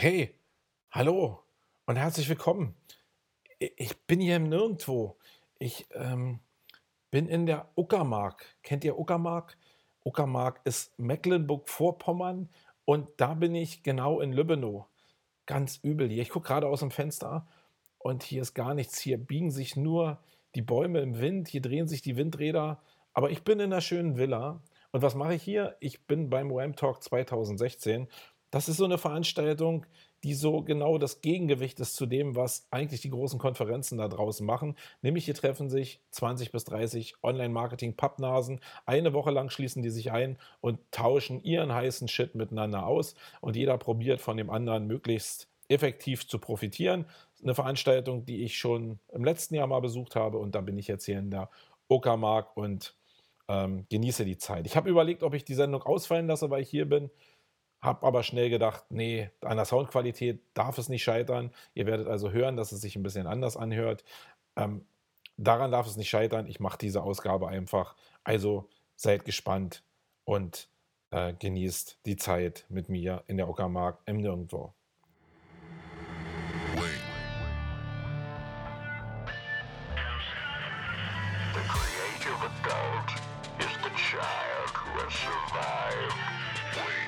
Hey, hallo und herzlich willkommen. Ich bin hier im Nirgendwo. Ich ähm, bin in der Uckermark. Kennt ihr Uckermark? Uckermark ist Mecklenburg-Vorpommern und da bin ich genau in Lübbenow. Ganz übel hier. Ich gucke gerade aus dem Fenster und hier ist gar nichts. Hier biegen sich nur die Bäume im Wind, hier drehen sich die Windräder. Aber ich bin in einer schönen Villa. Und was mache ich hier? Ich bin beim WAM Talk 2016. Das ist so eine Veranstaltung, die so genau das Gegengewicht ist zu dem, was eigentlich die großen Konferenzen da draußen machen. Nämlich hier treffen sich 20 bis 30 Online-Marketing-Pappnasen. Eine Woche lang schließen die sich ein und tauschen ihren heißen Shit miteinander aus. Und jeder probiert von dem anderen möglichst effektiv zu profitieren. Eine Veranstaltung, die ich schon im letzten Jahr mal besucht habe. Und da bin ich jetzt hier in der Uckermark und ähm, genieße die Zeit. Ich habe überlegt, ob ich die Sendung ausfallen lasse, weil ich hier bin. Habe aber schnell gedacht, nee, an der Soundqualität darf es nicht scheitern. Ihr werdet also hören, dass es sich ein bisschen anders anhört. Ähm, daran darf es nicht scheitern. Ich mache diese Ausgabe einfach. Also seid gespannt und äh, genießt die Zeit mit mir in der Uckermark im Nirgendwo. Adult is the child who has survived. Wait.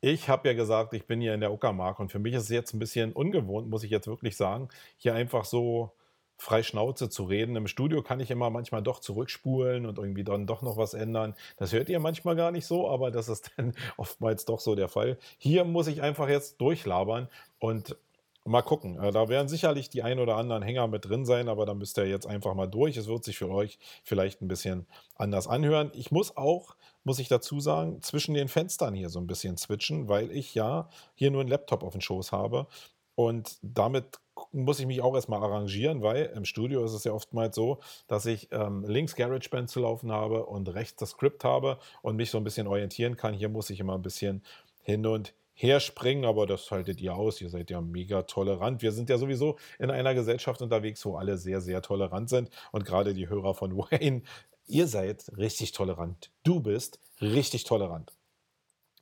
Ich habe ja gesagt, ich bin hier in der Uckermark und für mich ist es jetzt ein bisschen ungewohnt, muss ich jetzt wirklich sagen, hier einfach so frei Schnauze zu reden. Im Studio kann ich immer manchmal doch zurückspulen und irgendwie dann doch noch was ändern. Das hört ihr manchmal gar nicht so, aber das ist dann oftmals doch so der Fall. Hier muss ich einfach jetzt durchlabern und mal gucken. Äh, Da werden sicherlich die ein oder anderen Hänger mit drin sein, aber da müsst ihr jetzt einfach mal durch. Es wird sich für euch vielleicht ein bisschen anders anhören. Ich muss auch, muss ich dazu sagen, zwischen den Fenstern hier so ein bisschen switchen, weil ich ja hier nur einen Laptop auf dem Schoß habe. Und damit muss ich mich auch erstmal arrangieren, weil im Studio ist es ja oftmals so, dass ich ähm, links GarageBand zu laufen habe und rechts das Skript habe und mich so ein bisschen orientieren kann. Hier muss ich immer ein bisschen hin und her springen, aber das haltet ihr aus. Ihr seid ja mega tolerant. Wir sind ja sowieso in einer Gesellschaft unterwegs, wo alle sehr, sehr tolerant sind. Und gerade die Hörer von Wayne, ihr seid richtig tolerant. Du bist richtig tolerant.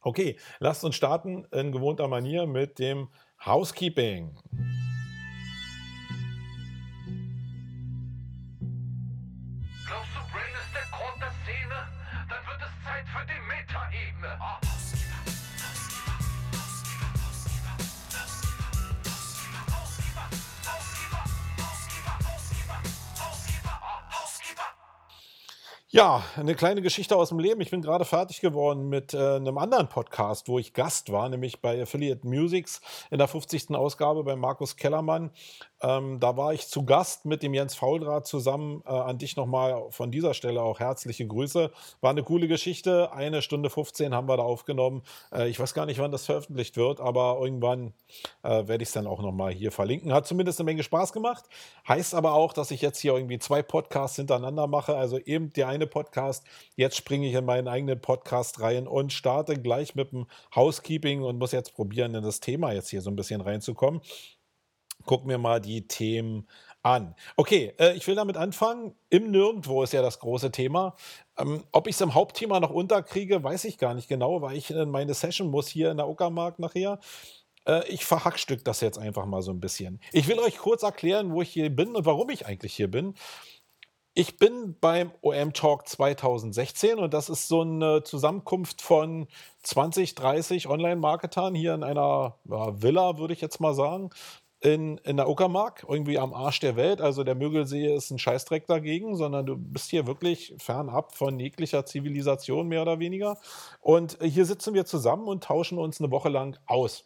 Okay, lasst uns starten in gewohnter Manier mit dem Housekeeping. Ja, eine kleine Geschichte aus dem Leben. Ich bin gerade fertig geworden mit äh, einem anderen Podcast, wo ich Gast war, nämlich bei Affiliate Musics in der 50. Ausgabe bei Markus Kellermann. Ähm, da war ich zu Gast mit dem Jens Fauldraht zusammen. Äh, an dich nochmal von dieser Stelle auch herzliche Grüße. War eine coole Geschichte. Eine Stunde 15 haben wir da aufgenommen. Äh, ich weiß gar nicht, wann das veröffentlicht wird, aber irgendwann äh, werde ich es dann auch nochmal hier verlinken. Hat zumindest eine Menge Spaß gemacht. Heißt aber auch, dass ich jetzt hier irgendwie zwei Podcasts hintereinander mache. Also eben der eine Podcast. Jetzt springe ich in meinen eigenen Podcast rein und starte gleich mit dem Housekeeping und muss jetzt probieren, in das Thema jetzt hier so ein bisschen reinzukommen. Gucken wir mal die Themen an. Okay, äh, ich will damit anfangen. Im Nirgendwo ist ja das große Thema. Ähm, ob ich es im Hauptthema noch unterkriege, weiß ich gar nicht genau, weil ich in meine Session muss hier in der Uckermark nachher. Äh, ich verhackstück das jetzt einfach mal so ein bisschen. Ich will euch kurz erklären, wo ich hier bin und warum ich eigentlich hier bin. Ich bin beim OM Talk 2016 und das ist so eine Zusammenkunft von 20, 30 Online-Marketern hier in einer ja, Villa, würde ich jetzt mal sagen, in, in der Uckermark, irgendwie am Arsch der Welt. Also der Mögelsee ist ein Scheißdreck dagegen, sondern du bist hier wirklich fernab von jeglicher Zivilisation, mehr oder weniger. Und hier sitzen wir zusammen und tauschen uns eine Woche lang aus.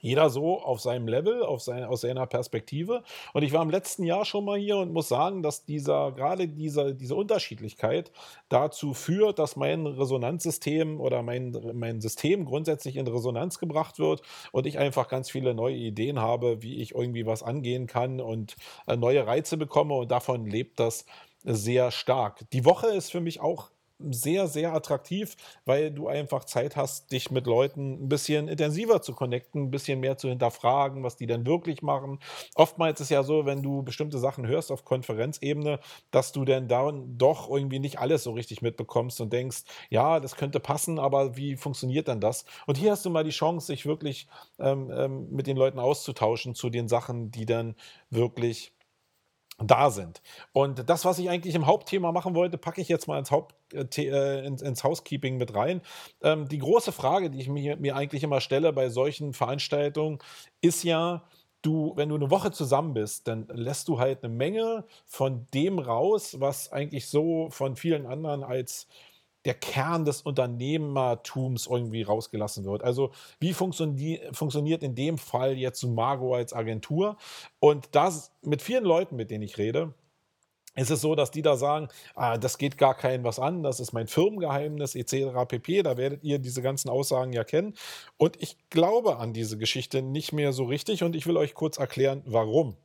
Jeder so auf seinem Level, auf sein, aus seiner Perspektive. Und ich war im letzten Jahr schon mal hier und muss sagen, dass dieser, gerade dieser, diese Unterschiedlichkeit dazu führt, dass mein Resonanzsystem oder mein, mein System grundsätzlich in Resonanz gebracht wird und ich einfach ganz viele neue Ideen habe, wie ich irgendwie was angehen kann und äh, neue Reize bekomme und davon lebt das sehr stark. Die Woche ist für mich auch sehr, sehr attraktiv, weil du einfach Zeit hast, dich mit Leuten ein bisschen intensiver zu connecten, ein bisschen mehr zu hinterfragen, was die denn wirklich machen. Oftmals ist es ja so, wenn du bestimmte Sachen hörst auf Konferenzebene, dass du dann da doch irgendwie nicht alles so richtig mitbekommst und denkst, ja, das könnte passen, aber wie funktioniert dann das? Und hier hast du mal die Chance, sich wirklich ähm, ähm, mit den Leuten auszutauschen zu den Sachen, die dann wirklich da sind. Und das, was ich eigentlich im Hauptthema machen wollte, packe ich jetzt mal ins, Haupt, äh, äh, ins, ins Housekeeping mit rein. Ähm, die große Frage, die ich mir, mir eigentlich immer stelle bei solchen Veranstaltungen, ist ja, du, wenn du eine Woche zusammen bist, dann lässt du halt eine Menge von dem raus, was eigentlich so von vielen anderen als der Kern des Unternehmertums irgendwie rausgelassen wird. Also wie funktioni funktioniert in dem Fall jetzt Sumago als Agentur? Und das mit vielen Leuten, mit denen ich rede, ist es so, dass die da sagen, ah, das geht gar keinem was an, das ist mein Firmengeheimnis etc. pp. Da werdet ihr diese ganzen Aussagen ja kennen. Und ich glaube an diese Geschichte nicht mehr so richtig und ich will euch kurz erklären, warum.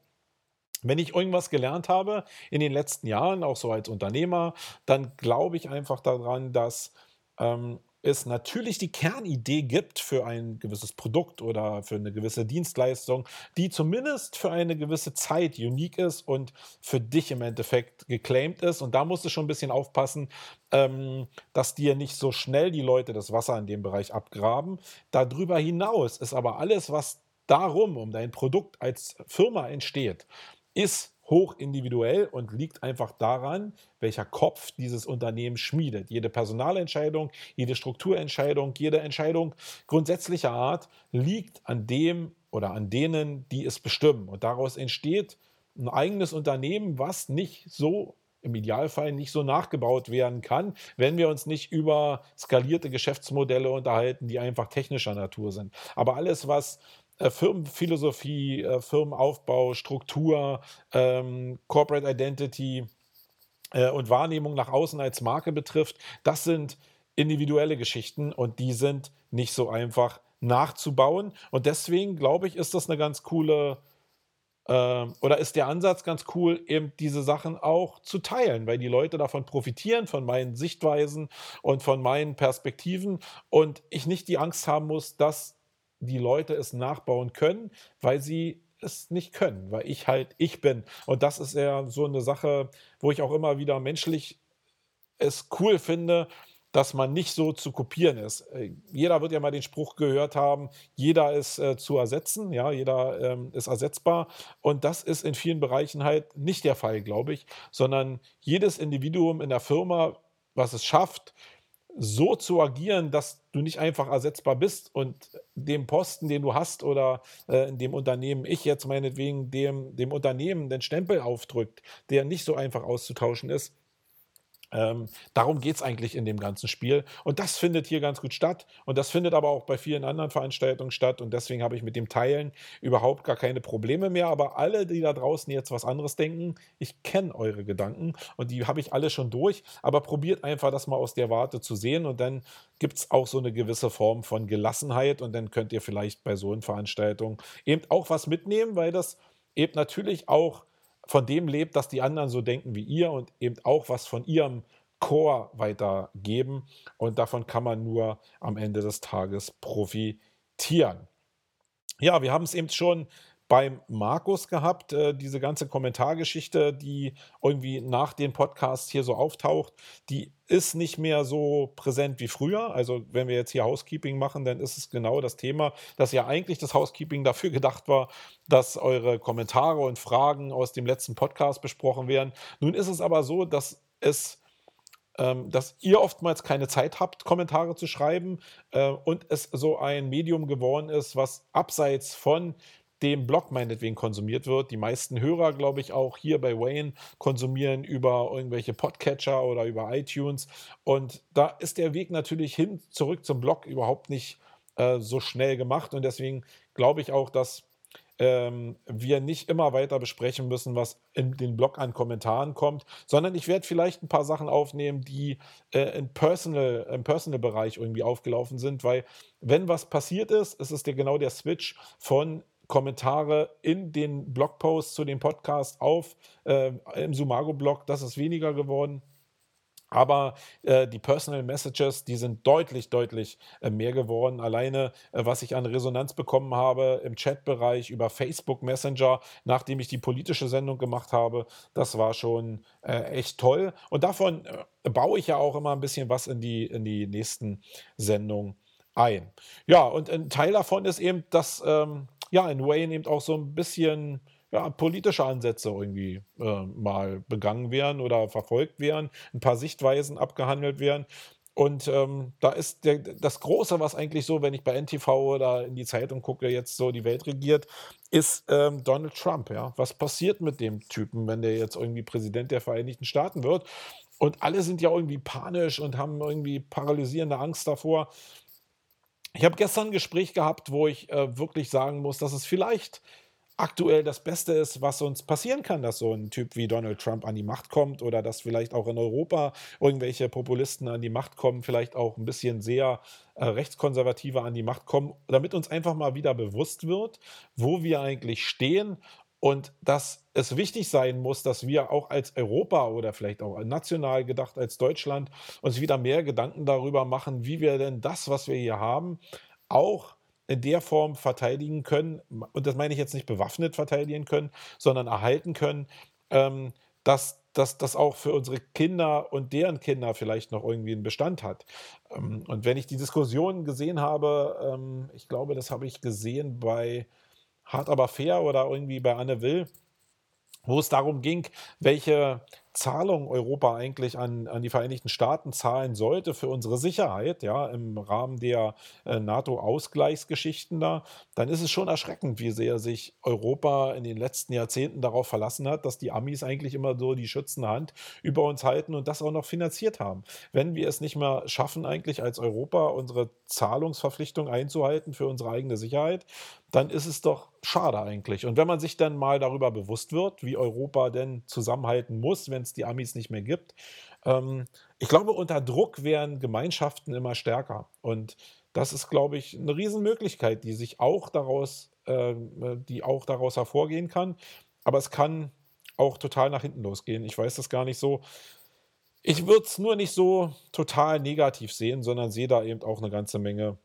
Wenn ich irgendwas gelernt habe in den letzten Jahren, auch so als Unternehmer, dann glaube ich einfach daran, dass ähm, es natürlich die Kernidee gibt für ein gewisses Produkt oder für eine gewisse Dienstleistung, die zumindest für eine gewisse Zeit unique ist und für dich im Endeffekt geclaimed ist. Und da musst du schon ein bisschen aufpassen, ähm, dass dir nicht so schnell die Leute das Wasser in dem Bereich abgraben. Darüber hinaus ist aber alles, was darum um dein Produkt als Firma entsteht, ist hoch individuell und liegt einfach daran, welcher Kopf dieses Unternehmen schmiedet. Jede Personalentscheidung, jede Strukturentscheidung, jede Entscheidung grundsätzlicher Art liegt an dem oder an denen, die es bestimmen. Und daraus entsteht ein eigenes Unternehmen, was nicht so im Idealfall nicht so nachgebaut werden kann, wenn wir uns nicht über skalierte Geschäftsmodelle unterhalten, die einfach technischer Natur sind. Aber alles, was Firmenphilosophie, äh, Firmenaufbau, Struktur, ähm, Corporate Identity äh, und Wahrnehmung nach außen als Marke betrifft, das sind individuelle Geschichten und die sind nicht so einfach nachzubauen. Und deswegen glaube ich, ist das eine ganz coole äh, oder ist der Ansatz ganz cool, eben diese Sachen auch zu teilen, weil die Leute davon profitieren, von meinen Sichtweisen und von meinen Perspektiven und ich nicht die Angst haben muss, dass die Leute es nachbauen können, weil sie es nicht können, weil ich halt ich bin. Und das ist ja so eine Sache, wo ich auch immer wieder menschlich es cool finde, dass man nicht so zu kopieren ist. Äh, jeder wird ja mal den Spruch gehört haben, jeder ist äh, zu ersetzen, ja, jeder ähm, ist ersetzbar. Und das ist in vielen Bereichen halt nicht der Fall, glaube ich, sondern jedes Individuum in der Firma, was es schafft, so zu agieren, dass du nicht einfach ersetzbar bist und dem Posten, den du hast oder äh, in dem Unternehmen, ich jetzt meinetwegen dem, dem Unternehmen den Stempel aufdrückt, der nicht so einfach auszutauschen ist, ähm, darum geht es eigentlich in dem ganzen Spiel. Und das findet hier ganz gut statt. Und das findet aber auch bei vielen anderen Veranstaltungen statt. Und deswegen habe ich mit dem Teilen überhaupt gar keine Probleme mehr. Aber alle, die da draußen jetzt was anderes denken, ich kenne eure Gedanken und die habe ich alle schon durch. Aber probiert einfach das mal aus der Warte zu sehen. Und dann gibt es auch so eine gewisse Form von Gelassenheit. Und dann könnt ihr vielleicht bei so einer Veranstaltung eben auch was mitnehmen, weil das eben natürlich auch von dem lebt, dass die anderen so denken wie ihr und eben auch was von ihrem Core weitergeben. Und davon kann man nur am Ende des Tages profitieren. Ja, wir haben es eben schon beim Markus gehabt, äh, diese ganze Kommentargeschichte, die irgendwie nach den Podcasts hier so auftaucht, die ist nicht mehr so präsent wie früher. Also wenn wir jetzt hier Housekeeping machen, dann ist es genau das Thema, dass ja eigentlich das Housekeeping dafür gedacht war, dass eure Kommentare und Fragen aus dem letzten Podcast besprochen werden. Nun ist es aber so, dass es ähm, dass ihr oftmals keine Zeit habt, Kommentare zu schreiben äh, und es so ein Medium geworden ist, was abseits von dem Blog meinetwegen konsumiert wird. Die meisten Hörer, glaube ich, auch hier bei Wayne konsumieren über irgendwelche Podcatcher oder über iTunes. Und da ist der Weg natürlich hin zurück zum Blog überhaupt nicht äh, so schnell gemacht und deswegen glaube ich auch, dass ähm, wir nicht immer weiter besprechen müssen, was in den Blog an Kommentaren kommt, sondern ich werde vielleicht ein paar Sachen aufnehmen, die äh, im Personal, im Personal-Bereich irgendwie aufgelaufen sind, weil wenn was passiert ist, ist es der, genau der Switch von Kommentare in den Blogposts zu dem Podcast auf äh, im Sumago-Blog, das ist weniger geworden. Aber äh, die Personal Messages, die sind deutlich, deutlich äh, mehr geworden. Alleine, äh, was ich an Resonanz bekommen habe im Chatbereich über Facebook Messenger, nachdem ich die politische Sendung gemacht habe, das war schon äh, echt toll. Und davon äh, baue ich ja auch immer ein bisschen was in die, in die nächsten Sendungen ein. Ja, und ein Teil davon ist eben, dass ähm, ja, in Wayne eben auch so ein bisschen ja, politische Ansätze irgendwie äh, mal begangen werden oder verfolgt werden, ein paar Sichtweisen abgehandelt werden. Und ähm, da ist der, das Große, was eigentlich so, wenn ich bei NTV oder in die Zeitung gucke, jetzt so die Welt regiert, ist ähm, Donald Trump. Ja? Was passiert mit dem Typen, wenn der jetzt irgendwie Präsident der Vereinigten Staaten wird? Und alle sind ja irgendwie panisch und haben irgendwie paralysierende Angst davor. Ich habe gestern ein Gespräch gehabt, wo ich äh, wirklich sagen muss, dass es vielleicht aktuell das Beste ist, was uns passieren kann, dass so ein Typ wie Donald Trump an die Macht kommt oder dass vielleicht auch in Europa irgendwelche Populisten an die Macht kommen, vielleicht auch ein bisschen sehr äh, rechtskonservative an die Macht kommen, damit uns einfach mal wieder bewusst wird, wo wir eigentlich stehen und dass es wichtig sein muss, dass wir auch als Europa oder vielleicht auch national gedacht als Deutschland uns wieder mehr Gedanken darüber machen, wie wir denn das, was wir hier haben, auch in der Form verteidigen können, und das meine ich jetzt nicht bewaffnet verteidigen können, sondern erhalten können, ähm, dass dass das auch für unsere Kinder und deren Kinder vielleicht noch irgendwie einen Bestand hat. Ähm, und wenn ich die Diskussion gesehen habe, ähm, ich glaube, das habe ich gesehen bei Hart aber fair oder irgendwie bei Anne Will, wo es darum ging, welche Zahlung Europa eigentlich an, an die Vereinigten Staaten zahlen sollte für unsere Sicherheit, ja, im Rahmen der äh, NATO-Ausgleichsgeschichten da, dann ist es schon erschreckend, wie sehr sich Europa in den letzten Jahrzehnten darauf verlassen hat, dass die Amis eigentlich immer so die schützende Hand über uns halten und das auch noch finanziert haben. Wenn wir es nicht mehr schaffen, eigentlich als Europa unsere Zahlungsverpflichtung einzuhalten für unsere eigene Sicherheit, dann ist es doch schade eigentlich. Und wenn man sich dann mal darüber bewusst wird, wie Europa denn zusammenhalten muss, wenn es die Amis nicht mehr gibt, ähm, ich glaube, unter Druck werden Gemeinschaften immer stärker. Und das ist, glaube ich, eine Riesenmöglichkeit, die sich auch daraus, äh, die auch daraus hervorgehen kann. Aber es kann auch total nach hinten losgehen. Ich weiß das gar nicht so. Ich würde es nur nicht so total negativ sehen, sondern sehe da eben auch eine ganze Menge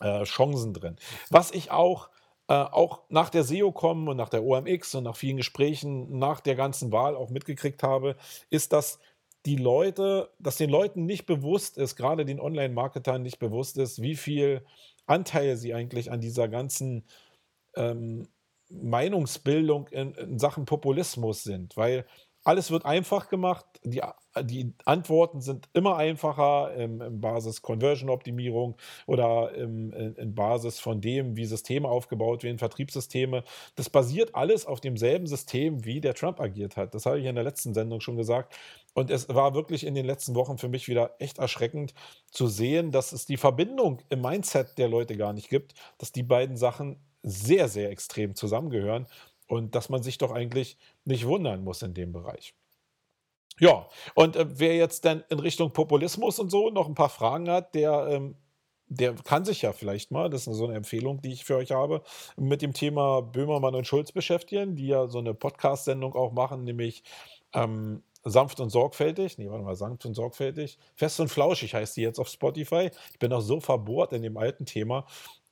äh, Chancen drin. Was ich auch, äh, auch nach der SEO-Com und nach der OMX und nach vielen Gesprächen nach der ganzen Wahl auch mitgekriegt habe, ist, dass die Leute, dass den Leuten nicht bewusst ist, gerade den Online-Marketern nicht bewusst ist, wie viel Anteil sie eigentlich an dieser ganzen ähm, Meinungsbildung in, in Sachen Populismus sind. Weil alles wird einfach gemacht. Die, die Antworten sind immer einfacher im, im Basis Conversion-Optimierung oder im, in, in, Basis von dem, wie Systeme aufgebaut werden, Vertriebssysteme. Das basiert alles auf demselben System, wie der Trump agiert hat. Das habe ich in der letzten Sendung schon gesagt. Und es war wirklich in den letzten Wochen für mich wieder echt erschreckend zu sehen, dass es die Verbindung im Mindset der Leute gar nicht gibt, dass die beiden Sachen sehr, sehr extrem zusammengehören und dass man sich doch eigentlich nicht wundern muss in dem Bereich. Ja, und äh, wer jetzt dann in Richtung Populismus und so noch ein paar Fragen hat, der, ähm, der kann sich ja vielleicht mal, das ist so eine Empfehlung, die ich für euch habe, mit dem Thema Böhmermann und Schulz beschäftigen, die ja so eine Podcast-Sendung auch machen, nämlich ähm, sanft und sorgfältig, nee, warte mal, sanft und sorgfältig, fest und flauschig heißt die jetzt auf Spotify. Ich bin auch so verbohrt in dem alten Thema.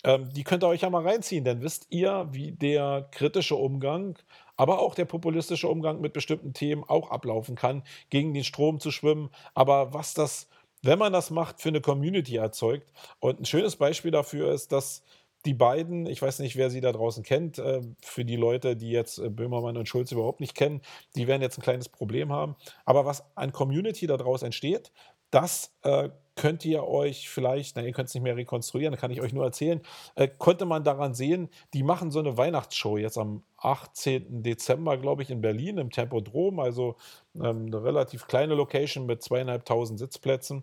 Ähm, die könnt ihr euch ja mal reinziehen, dann wisst ihr, wie der kritische Umgang, aber auch der populistische Umgang mit bestimmten Themen auch ablaufen kann, gegen den Strom zu schwimmen. Aber was das, wenn man das macht, für eine Community erzeugt. Und ein schönes Beispiel dafür ist, dass die beiden, ich weiß nicht, wer sie da draußen kennt, äh, für die Leute, die jetzt äh, Böhmermann und Schulz überhaupt nicht kennen, die werden jetzt ein kleines Problem haben. Aber was an Community daraus entsteht, das äh, könnt ihr euch vielleicht, na, ihr könnt es nicht mehr rekonstruieren, kann ich euch nur erzählen, äh, konnte man daran sehen, die machen so eine Weihnachtsshow jetzt am 18. Dezember, glaube ich, in Berlin im Tempodrom, also ähm, eine relativ kleine Location mit zweieinhalbtausend Sitzplätzen.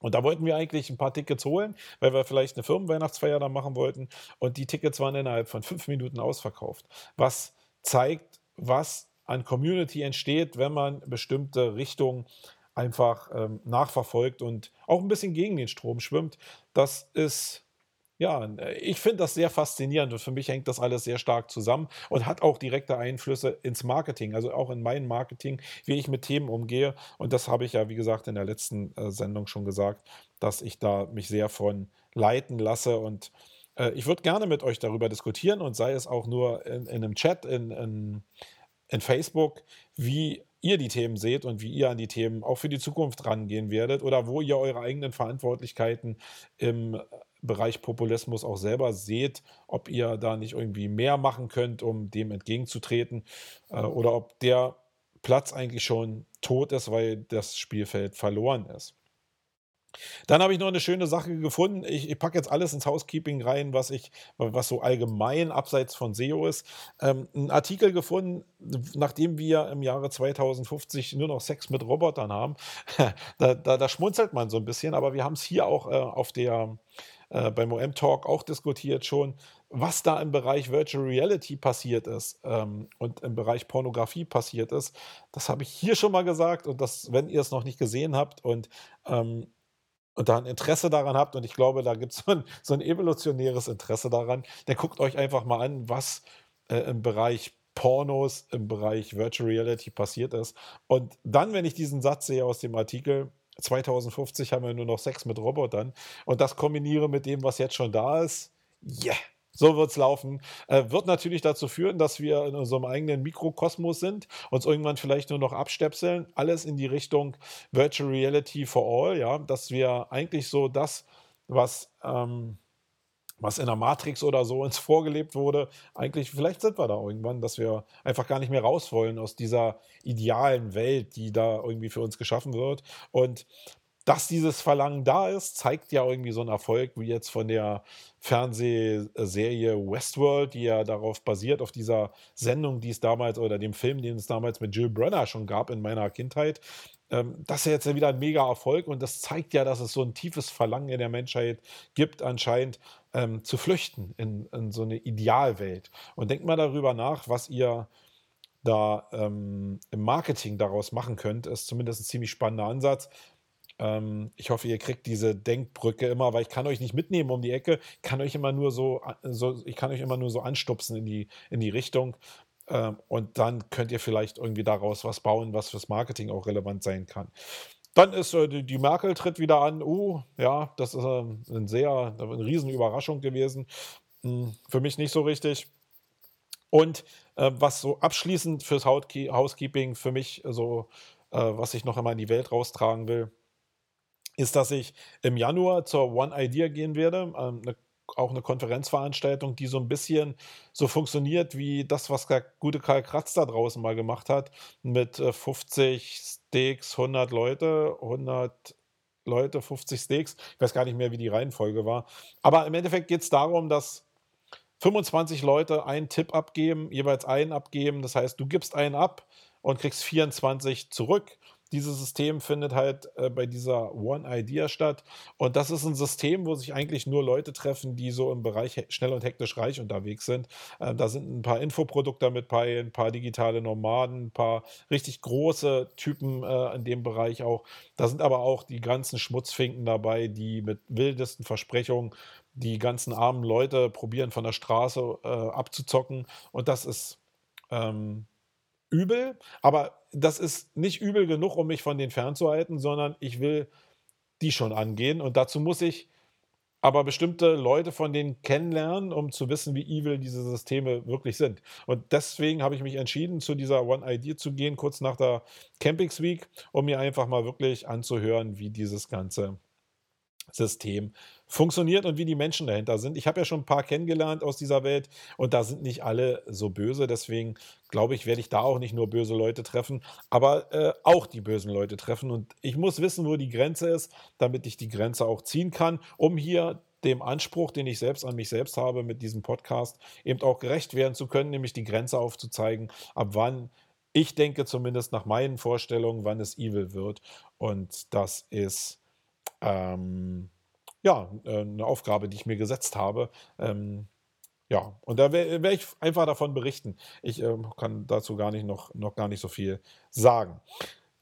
Und da wollten wir eigentlich ein paar Tickets holen, weil wir vielleicht eine Firmenweihnachtsfeier da machen wollten. Und die Tickets waren innerhalb von fünf Minuten ausverkauft. Was zeigt, was an Community entsteht, wenn man bestimmte Richtungen einfach ähm, nachverfolgt und auch ein bisschen gegen den Strom schwimmt. Das ist ja, ich finde das sehr faszinierend und für mich hängt das alles sehr stark zusammen und hat auch direkte Einflüsse ins Marketing, also auch in mein Marketing, wie ich mit Themen umgehe. Und das habe ich ja, wie gesagt, in der letzten äh, Sendung schon gesagt, dass ich da mich sehr von leiten lasse und äh, ich würde gerne mit euch darüber diskutieren und sei es auch nur in, in einem Chat, in, in, in Facebook, wie ihr die Themen seht und wie ihr an die Themen auch für die Zukunft rangehen werdet oder wo ihr eure eigenen Verantwortlichkeiten im Bereich Populismus auch selber seht, ob ihr da nicht irgendwie mehr machen könnt, um dem entgegenzutreten äh, oder ob der Platz eigentlich schon tot ist, weil das Spielfeld verloren ist. Dann habe ich noch eine schöne Sache gefunden. Ich, ich packe jetzt alles ins Housekeeping rein, was ich, was so allgemein abseits von SEO ist. Ähm, einen Artikel gefunden, nachdem wir im Jahre 2050 nur noch Sex mit Robotern haben. da, da, da schmunzelt man so ein bisschen, aber wir haben es hier auch äh, auf der äh, beim OM Talk auch diskutiert schon, was da im Bereich Virtual Reality passiert ist ähm, und im Bereich Pornografie passiert ist. Das habe ich hier schon mal gesagt und das, wenn ihr es noch nicht gesehen habt und ähm, und da ein Interesse daran habt, und ich glaube, da gibt so es so ein evolutionäres Interesse daran, dann guckt euch einfach mal an, was äh, im Bereich Pornos, im Bereich Virtual Reality passiert ist. Und dann, wenn ich diesen Satz sehe aus dem Artikel, 2050 haben wir nur noch Sex mit Robotern und das kombiniere mit dem, was jetzt schon da ist, yeah, so wird es laufen. Äh, wird natürlich dazu führen, dass wir in unserem eigenen Mikrokosmos sind, uns irgendwann vielleicht nur noch abstöpseln. Alles in die Richtung Virtual Reality for All, ja, dass wir eigentlich so das, was ähm, was in der Matrix oder so uns vorgelebt wurde, eigentlich, vielleicht sind wir da irgendwann, dass wir einfach gar nicht mehr raus wollen aus dieser idealen Welt, die da irgendwie für uns geschaffen wird. Und dass dieses Verlangen da ist, zeigt ja irgendwie so ein Erfolg wie jetzt von der Fernsehserie Westworld, die ja darauf basiert, auf dieser Sendung, die es damals oder dem Film, den es damals mit Jill Brenner schon gab in meiner Kindheit. Ähm, das ist ja jetzt wieder ein mega Erfolg und das zeigt ja, dass es so ein tiefes Verlangen in der Menschheit gibt, anscheinend ähm, zu flüchten in, in so eine Idealwelt. Und denkt mal darüber nach, was ihr da ähm, im Marketing daraus machen könnt, ist zumindest ein ziemlich spannender Ansatz. Ähm, ich hoffe, ihr kriegt diese Denkbrücke immer, weil ich kann euch nicht mitnehmen um die Ecke, kann euch immer nur so, so ich kann euch immer nur so anstupsen in die, in die Richtung. Ähm, und dann könnt ihr vielleicht irgendwie daraus was bauen, was fürs Marketing auch relevant sein kann. Dann ist äh, die, die, Merkel tritt wieder an. Uh, ja, das ist äh, ein sehr, eine Riesenüberraschung gewesen. Hm, für mich nicht so richtig. Und äh, was so abschließend fürs Housekeeping für mich so, äh, was ich noch einmal in die Welt raustragen will, ist, dass ich im Januar zur One Idea gehen werde, ähm, eine, auch eine Konferenzveranstaltung, die so ein bisschen so funktioniert wie das, was der gute Karl Kratz da draußen mal gemacht hat, mit 50 äh, Steaks, 100 Leute, 100 Leute, 50 Steaks. Ich weiß gar nicht mehr, wie die Reihenfolge war. Aber im Endeffekt geht es darum, dass 25 Leute einen Tipp abgeben, jeweils einen abgeben. Das heißt, du gibst einen ab und kriegst 24 zurück dieses System findet halt äh, bei dieser One Idea statt. Und das ist ein System, wo sich eigentlich nur Leute treffen, die so im Bereich schnell und hektisch reich unterwegs sind. Äh, da sind ein paar Infoprodukte mit bei, ein paar digitale Nomaden, ein paar richtig große Typen äh, in dem Bereich auch. Da sind aber auch die ganzen Schmutzfinken dabei, die mit wildesten Versprechungen die ganzen armen Leute probieren von der Straße äh, abzuzocken. Und das ist ähm, übel, aber das ist nicht übel genug, um mich von denen fernzuhalten, sondern ich will die schon angehen und dazu muss ich aber bestimmte Leute von denen kennenlernen, um zu wissen, wie evil diese Systeme wirklich sind. Und deswegen habe ich mich entschieden, zu dieser One Idea zu gehen, kurz nach der Campings Week, um mir einfach mal wirklich anzuhören, wie dieses Ganze System funktioniert und wie die Menschen dahinter sind. Ich habe ja schon ein paar kennengelernt aus dieser Welt und da sind nicht alle so böse. Deswegen glaube ich, werde ich da auch nicht nur böse Leute treffen, aber äh, auch die bösen Leute treffen. Und ich muss wissen, wo die Grenze ist, damit ich die Grenze auch ziehen kann, um hier dem Anspruch, den ich selbst an mich selbst habe mit diesem Podcast, eben auch gerecht werden zu können, nämlich die Grenze aufzuzeigen, ab wann ich denke zumindest nach meinen Vorstellungen, wann es evil wird. Und das ist ähm, ja, äh, eine Aufgabe, die ich mir gesetzt habe. Ähm, ja, und da werde werd ich einfach davon berichten. Ich äh, kann dazu gar nicht noch, noch gar nicht so viel sagen.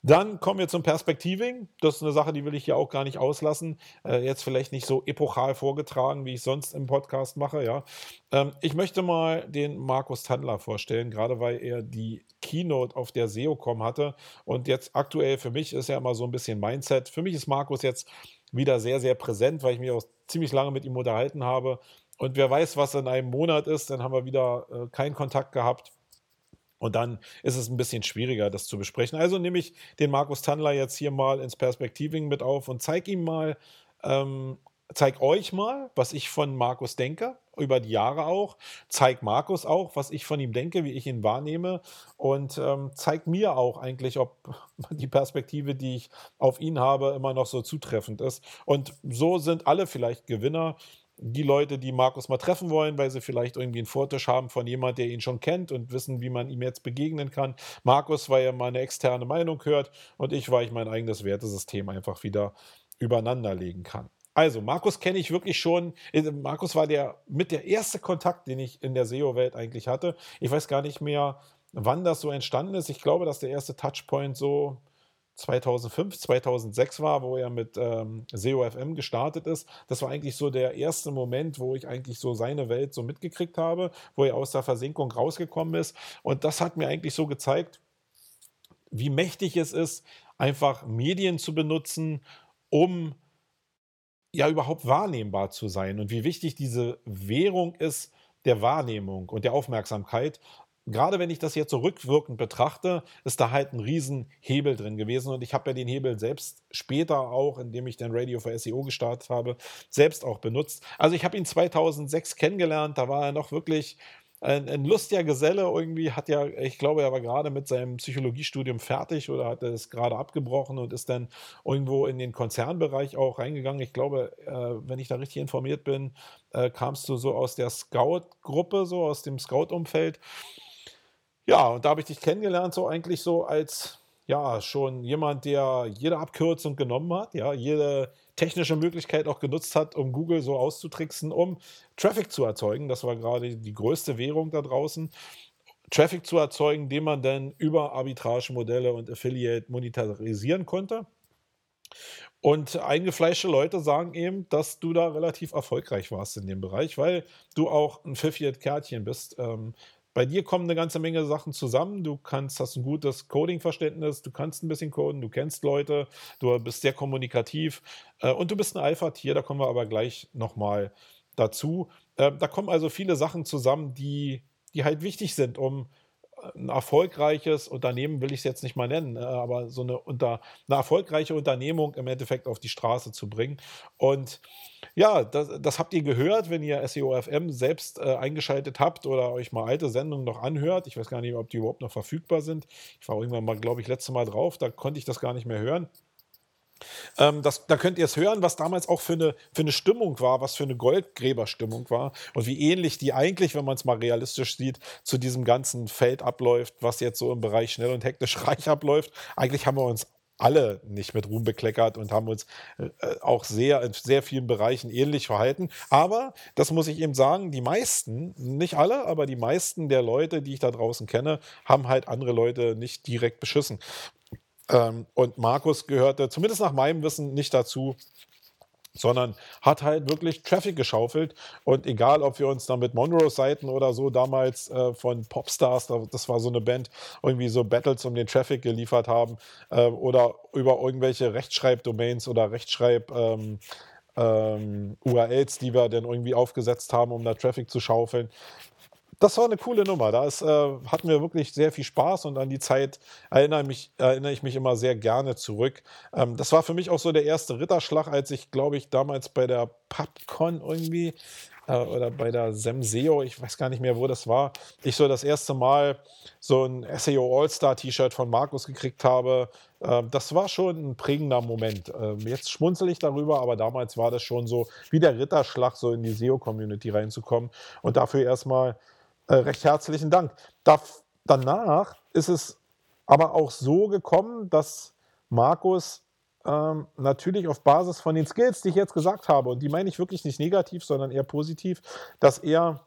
Dann kommen wir zum Perspektiving. Das ist eine Sache, die will ich hier auch gar nicht auslassen. Äh, jetzt vielleicht nicht so epochal vorgetragen, wie ich sonst im Podcast mache. Ja. Ähm, ich möchte mal den Markus Tandler vorstellen, gerade weil er die Keynote auf der SEOCom hatte. Und jetzt aktuell für mich ist ja immer so ein bisschen Mindset. Für mich ist Markus jetzt wieder sehr, sehr präsent, weil ich mich auch ziemlich lange mit ihm unterhalten habe. Und wer weiß, was in einem Monat ist, dann haben wir wieder äh, keinen Kontakt gehabt. Und dann ist es ein bisschen schwieriger, das zu besprechen. Also nehme ich den Markus Tandler jetzt hier mal ins Perspektiving mit auf und zeige ihm mal, ähm, zeig euch mal, was ich von Markus denke, über die Jahre auch. Zeig Markus auch, was ich von ihm denke, wie ich ihn wahrnehme. Und ähm, zeig mir auch eigentlich, ob die Perspektive, die ich auf ihn habe, immer noch so zutreffend ist. Und so sind alle vielleicht Gewinner die Leute, die Markus mal treffen wollen, weil sie vielleicht irgendwie einen Vortisch haben von jemand, der ihn schon kennt und wissen, wie man ihm jetzt begegnen kann. Markus, weil er mal eine externe Meinung hört und ich, weil ich mein eigenes Wertesystem einfach wieder übereinander legen kann. Also, Markus kenne ich wirklich schon. Äh, Markus war der mit der erste Kontakt, den ich in der SEO-Welt eigentlich hatte. Ich weiß gar nicht mehr, wann das so entstanden ist. Ich glaube, dass der erste Touchpoint so 2005, 2006 war, wo er mit ähm, SEO-FM gestartet ist. Das war eigentlich so der erste Moment, wo ich eigentlich so seine Welt so mitgekriegt habe, wo er aus der Versenkung rausgekommen ist. Und das hat mir eigentlich so gezeigt, wie mächtig es ist, einfach Medien zu benutzen, um ja überhaupt wahrnehmbar zu sein und wie wichtig diese Währung ist der Wahrnehmung und der Aufmerksamkeit gerade wenn ich das jetzt so rückwirkend betrachte, ist da halt ein Riesenhebel drin gewesen. Und ich habe ja den Hebel selbst später auch, indem ich dann Radio für SEO gestartet habe, selbst auch benutzt. Also ich habe ihn 2006 kennengelernt, da war er noch wirklich ein, ein, lustiger Geselle irgendwie, hat ja, ich glaube, er war gerade mit seinem Psychologiestudium fertig oder hat es gerade abgebrochen und ist dann irgendwo in den Konzernbereich auch reingegangen. Ich glaube, äh, wenn ich da richtig informiert bin, äh, kamst du so aus der Scout-Gruppe, so aus dem Scout-Umfeld. Ja, und da habe ich dich kennengelernt, so eigentlich so als ja, schon jemand, der jede Abkürzung genommen hat, ja, jede technische Möglichkeit auch genutzt hat, um Google so auszutricksen, um Traffic zu erzeugen. Das war gerade die größte Währung da draußen. Traffic zu erzeugen, den man dann über Arbitrage-Modelle und Affiliate monetarisieren konnte. Und eingefleischte Leute sagen eben, dass du da relativ erfolgreich warst in dem Bereich, weil du auch ein pfiffiges Kärtchen bist. Ähm, bei dir kommen eine ganze Menge Sachen zusammen. Du kannst, hast ein gutes Coding-Verständnis, du kannst ein bisschen coden, du kennst Leute, du bist sehr kommunikativ äh, und du bist ein Alpha-Tier, da kommen wir aber gleich nochmal dazu. Äh, da kommen also viele Sachen zusammen, die, die halt wichtig sind, um ein erfolgreiches Unternehmen will ich es jetzt nicht mal nennen, äh, aber so eine, unter, eine erfolgreiche Unternehmung im Endeffekt auf die Straße zu bringen. Und ja, das, das habt ihr gehört, wenn ihr SEO-FM selbst äh, eingeschaltet habt oder euch mal alte Sendungen noch anhört. Ich weiß gar nicht, ob die überhaupt noch verfügbar sind. Ich war irgendwann mal, glaube ich, letzte Mal drauf, da konnte ich das gar nicht mehr hören. Ähm, das, da könnt ihr es hören, was damals auch für eine, für eine Stimmung war, was für eine Goldgräberstimmung war und wie ähnlich die eigentlich, wenn man es mal realistisch sieht, zu diesem ganzen Feld abläuft, was jetzt so im Bereich schnell und hektisch reich abläuft. Eigentlich haben wir uns alle nicht mit Ruhm bekleckert und haben uns äh, auch sehr in sehr vielen Bereichen ähnlich verhalten. Aber das muss ich eben sagen, die meisten, nicht alle, aber die meisten der Leute, die ich da draußen kenne, haben halt andere Leute nicht direkt beschissen. Ähm, und Markus gehörte zumindest nach meinem Wissen nicht dazu, sondern hat halt wirklich Traffic geschaufelt. Und egal, ob wir uns da mit Monroe-Seiten oder so damals äh, von Popstars, das war so eine Band, irgendwie so Battles um den Traffic geliefert haben, äh, oder über irgendwelche Rechtschreibdomains oder Rechtschreib- ähm, ähm, URLs, die wir dann irgendwie aufgesetzt haben, um da Traffic zu schaufeln das war eine coole Nummer. Da äh, hatten wir wirklich sehr viel Spaß und an die Zeit erinnere, mich, erinnere ich mich immer sehr gerne zurück. Ähm, das war für mich auch so der erste Ritterschlag, als ich, glaube ich, damals bei der PubCon irgendwie äh, oder bei der Semseo, ich weiß gar nicht mehr, wo das war, ich so das erste Mal so ein SEO All-Star-T-Shirt von Markus gekriegt habe. Äh, das war schon ein prägender Moment. Ähm, jetzt schmunzel ich darüber, aber damals war das schon so wie der Ritterschlag, so in die SEO-Community reinzukommen. Und dafür erstmal äh, recht herzlichen Dank. Da, danach ist es aber auch so gekommen, dass Markus ähm, natürlich auf Basis von den Skills, die ich jetzt gesagt habe, und die meine ich wirklich nicht negativ, sondern eher positiv, dass er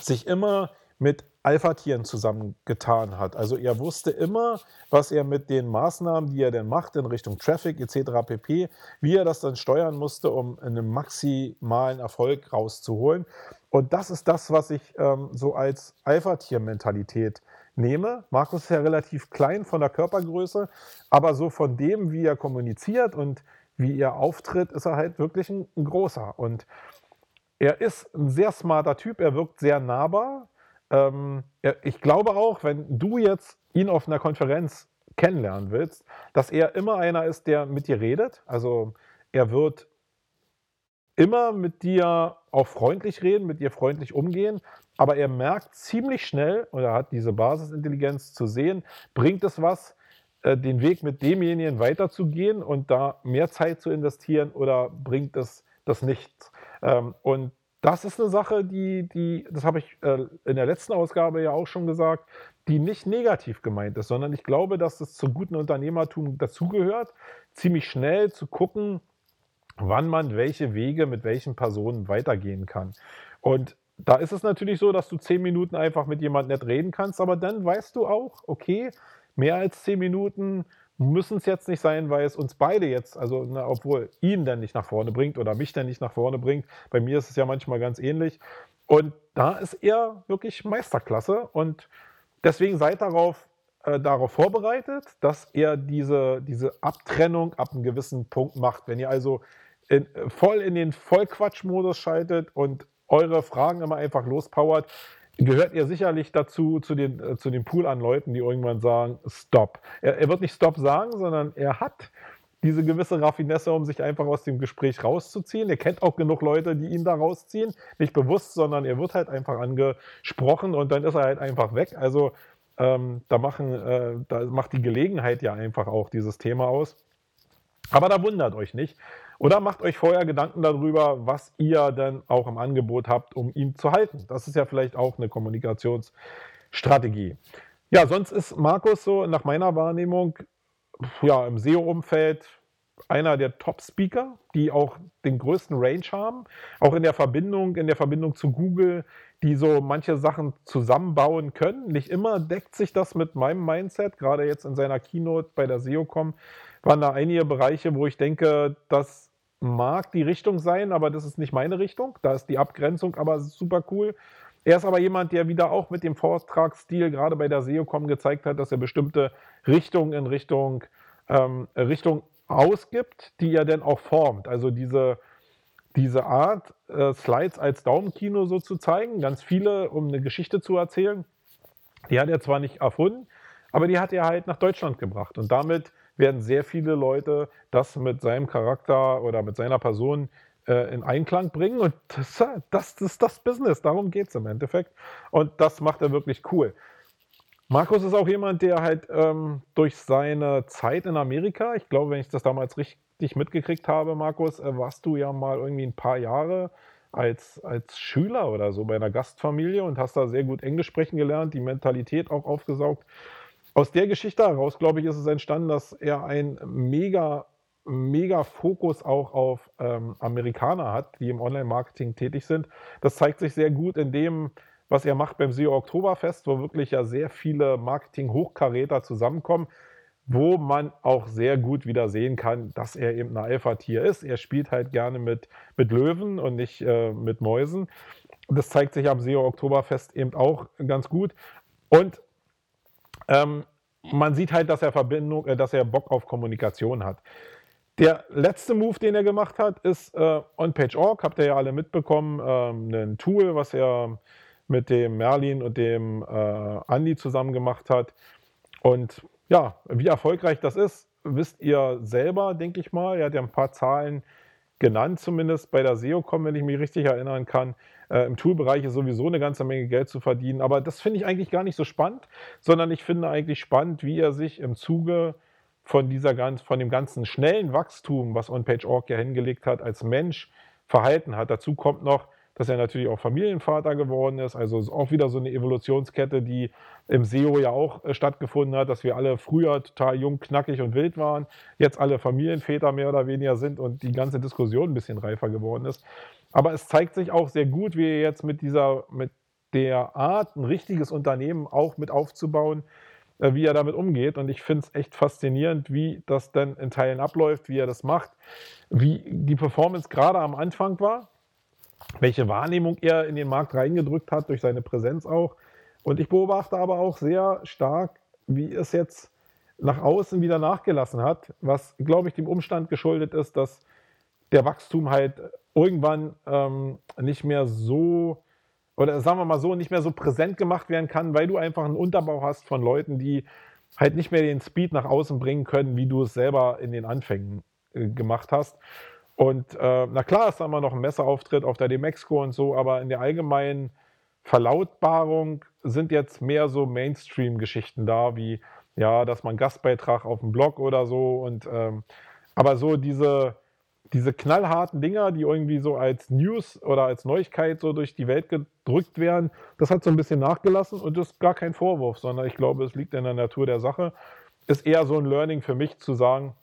sich immer mit Alpha-Tieren zusammengetan hat. Also er wusste immer, was er mit den Maßnahmen, die er denn macht in Richtung Traffic etc. pp., wie er das dann steuern musste, um einen maximalen Erfolg rauszuholen. Und das ist das, was ich ähm, so als Alpha-Tier-Mentalität nehme. Markus ist ja relativ klein von der Körpergröße, aber so von dem, wie er kommuniziert und wie er auftritt, ist er halt wirklich ein, ein großer. Und er ist ein sehr smarter Typ, er wirkt sehr nahbar, ähm, ich glaube auch, wenn du jetzt ihn auf einer Konferenz kennenlernen willst, dass er immer einer ist, der mit dir redet. Also er wird immer mit dir auch freundlich reden, mit dir freundlich umgehen, aber er merkt ziemlich schnell oder hat diese Basisintelligenz zu sehen, bringt es was, äh, den Weg mit demjenigen weiterzugehen und da mehr Zeit zu investieren oder bringt es das nichts. Ähm, und das ist eine Sache, die, die das habe ich äh, in der letzten Ausgabe ja auch schon gesagt, die nicht negativ gemeint ist, sondern ich glaube, dass es zum guten Unternehmertum dazugehört, ziemlich schnell zu gucken, wann man welche Wege mit welchen Personen weitergehen kann. Und da ist es natürlich so, dass du zehn Minuten einfach mit jemandem nicht reden kannst, aber dann weißt du auch, okay, mehr als zehn Minuten müssen es jetzt nicht sein, weil es uns beide jetzt, also na, obwohl ihn dann nicht nach vorne bringt oder mich dann nicht nach vorne bringt. Bei mir ist es ja manchmal ganz ähnlich. Und da ist er wirklich Meisterklasse und deswegen seid darauf, äh, darauf vorbereitet, dass er diese, diese Abtrennung ab einem gewissen Punkt macht. Wenn ihr also in, voll in den Vollquatsch-Modus schaltet und eure Fragen immer einfach lospowert, gehört er sicherlich dazu, zu, den, äh, zu dem Pool an Leuten, die irgendwann sagen, Stop. Er, er, wird nicht Stop sagen, sondern er hat diese gewisse Raffinesse, um sich einfach aus dem Gespräch rauszuziehen. Er kennt auch genug Leute, die ihn da rausziehen. Nicht bewusst, sondern er wird halt einfach angesprochen und dann ist er halt einfach weg. Also ähm, da, machen, äh, da macht die Gelegenheit ja einfach auch dieses Thema aus. Aber da wundert euch nicht. Oder macht euch vorher Gedanken darüber, was ihr denn auch im Angebot habt, um ihn zu halten. Das ist ja vielleicht auch eine Kommunikationsstrategie. Ja, sonst ist Markus so nach meiner Wahrnehmung ja, im SEO-Umfeld einer der Top-Speaker, die auch den größten Range haben, auch in der Verbindung, in der Verbindung zu Google, die so manche Sachen zusammenbauen können. Nicht immer deckt sich das mit meinem Mindset, gerade jetzt in seiner Keynote bei der SEOCom waren da einige Bereiche, wo ich denke, das mag die Richtung sein, aber das ist nicht meine Richtung. Da ist die Abgrenzung aber super cool. Er ist aber jemand, der wieder auch mit dem Vortragsstil gerade bei der SEOCom gezeigt hat, dass er bestimmte Richtungen in Richtung, ähm, Richtung ausgibt, die er dann auch formt. Also diese, diese Art, äh, Slides als Daumenkino so zu zeigen, ganz viele, um eine Geschichte zu erzählen, die hat er zwar nicht erfunden, aber die hat er halt nach Deutschland gebracht. Und damit werden sehr viele Leute das mit seinem Charakter oder mit seiner Person äh, in Einklang bringen. Und das, das, das ist das Business, darum geht es im Endeffekt. Und das macht er wirklich cool. Markus ist auch jemand, der halt ähm, durch seine Zeit in Amerika, ich glaube, wenn ich das damals richtig mitgekriegt habe, Markus, äh, warst du ja mal irgendwie ein paar Jahre als, als Schüler oder so bei einer Gastfamilie und hast da sehr gut Englisch sprechen gelernt, die Mentalität auch aufgesaugt aus der Geschichte heraus, glaube ich, ist es entstanden, dass er ein mega, mega Fokus auch auf ähm, Amerikaner hat, die im Online-Marketing tätig sind. Das zeigt sich sehr gut in dem, was er macht beim SEO Oktoberfest, wo wirklich ja sehr viele Marketing-Hochkaräter zusammenkommen, wo man auch sehr gut wieder sehen kann, dass er eben ein Alpha-Tier ist. Er spielt halt gerne mit, mit Löwen und nicht äh, mit Mäusen. Das zeigt sich am SEO Oktoberfest eben auch ganz gut. Und ähm, man sieht halt, dass er Verbindung, äh, dass er Bock auf Kommunikation hat. Der letzte Move, den er gemacht hat, ist äh, OnPage.org, habt ihr ja alle mitbekommen, ähm, ein Tool, was er mit dem Merlin und dem äh, Andy zusammen gemacht hat. Und ja, wie erfolgreich das ist, wisst ihr selber, denke ich mal. Er hat ja ein paar Zahlen genannt, zumindest bei der SEO-Com, wenn ich mich richtig erinnern kann. Äh, Im Toolbereich ist sowieso eine ganze Menge Geld zu verdienen. Aber das finde ich eigentlich gar nicht so spannend, sondern ich finde eigentlich spannend, wie er sich im Zuge von, dieser von dem ganzen schnellen Wachstum, was OnPage.org ja hingelegt hat, als Mensch verhalten hat. Dazu kommt noch, dass er natürlich auch Familienvater geworden ist. Also ist auch wieder so eine Evolutionskette, die im SEO ja auch äh, stattgefunden hat, dass wir alle früher total jung, knackig und wild waren, jetzt alle Familienväter mehr oder weniger sind und die ganze Diskussion ein bisschen reifer geworden ist. Aber es zeigt sich auch sehr gut, wie er jetzt mit dieser, mit der Art, ein richtiges Unternehmen auch mit aufzubauen, äh, wie er damit umgeht. Und ich finde es echt faszinierend, wie das denn in Teilen abläuft, wie er das macht, wie die Performance gerade am Anfang war, welche Wahrnehmung er in den Markt reingedrückt hat, durch seine Präsenz auch. Und ich beobachte aber auch sehr stark, wie es jetzt nach außen wieder nachgelassen hat, was, glaube ich, dem Umstand geschuldet ist, dass der Wachstum halt irgendwann ähm, nicht mehr so oder sagen wir mal so, nicht mehr so präsent gemacht werden kann, weil du einfach einen Unterbau hast von Leuten, die halt nicht mehr den Speed nach außen bringen können, wie du es selber in den Anfängen äh, gemacht hast. Und äh, na klar ist da immer noch ein Messerauftritt auf der Demexco und so, aber in der allgemeinen Verlautbarung sind jetzt mehr so Mainstream-Geschichten da, wie ja, dass man Gastbeitrag auf dem Blog oder so und ähm, aber so diese diese knallharten Dinger, die irgendwie so als News oder als Neuigkeit so durch die Welt gedrückt werden, das hat so ein bisschen nachgelassen und das ist gar kein Vorwurf, sondern ich glaube, es liegt in der Natur der Sache. Ist eher so ein Learning für mich zu sagen,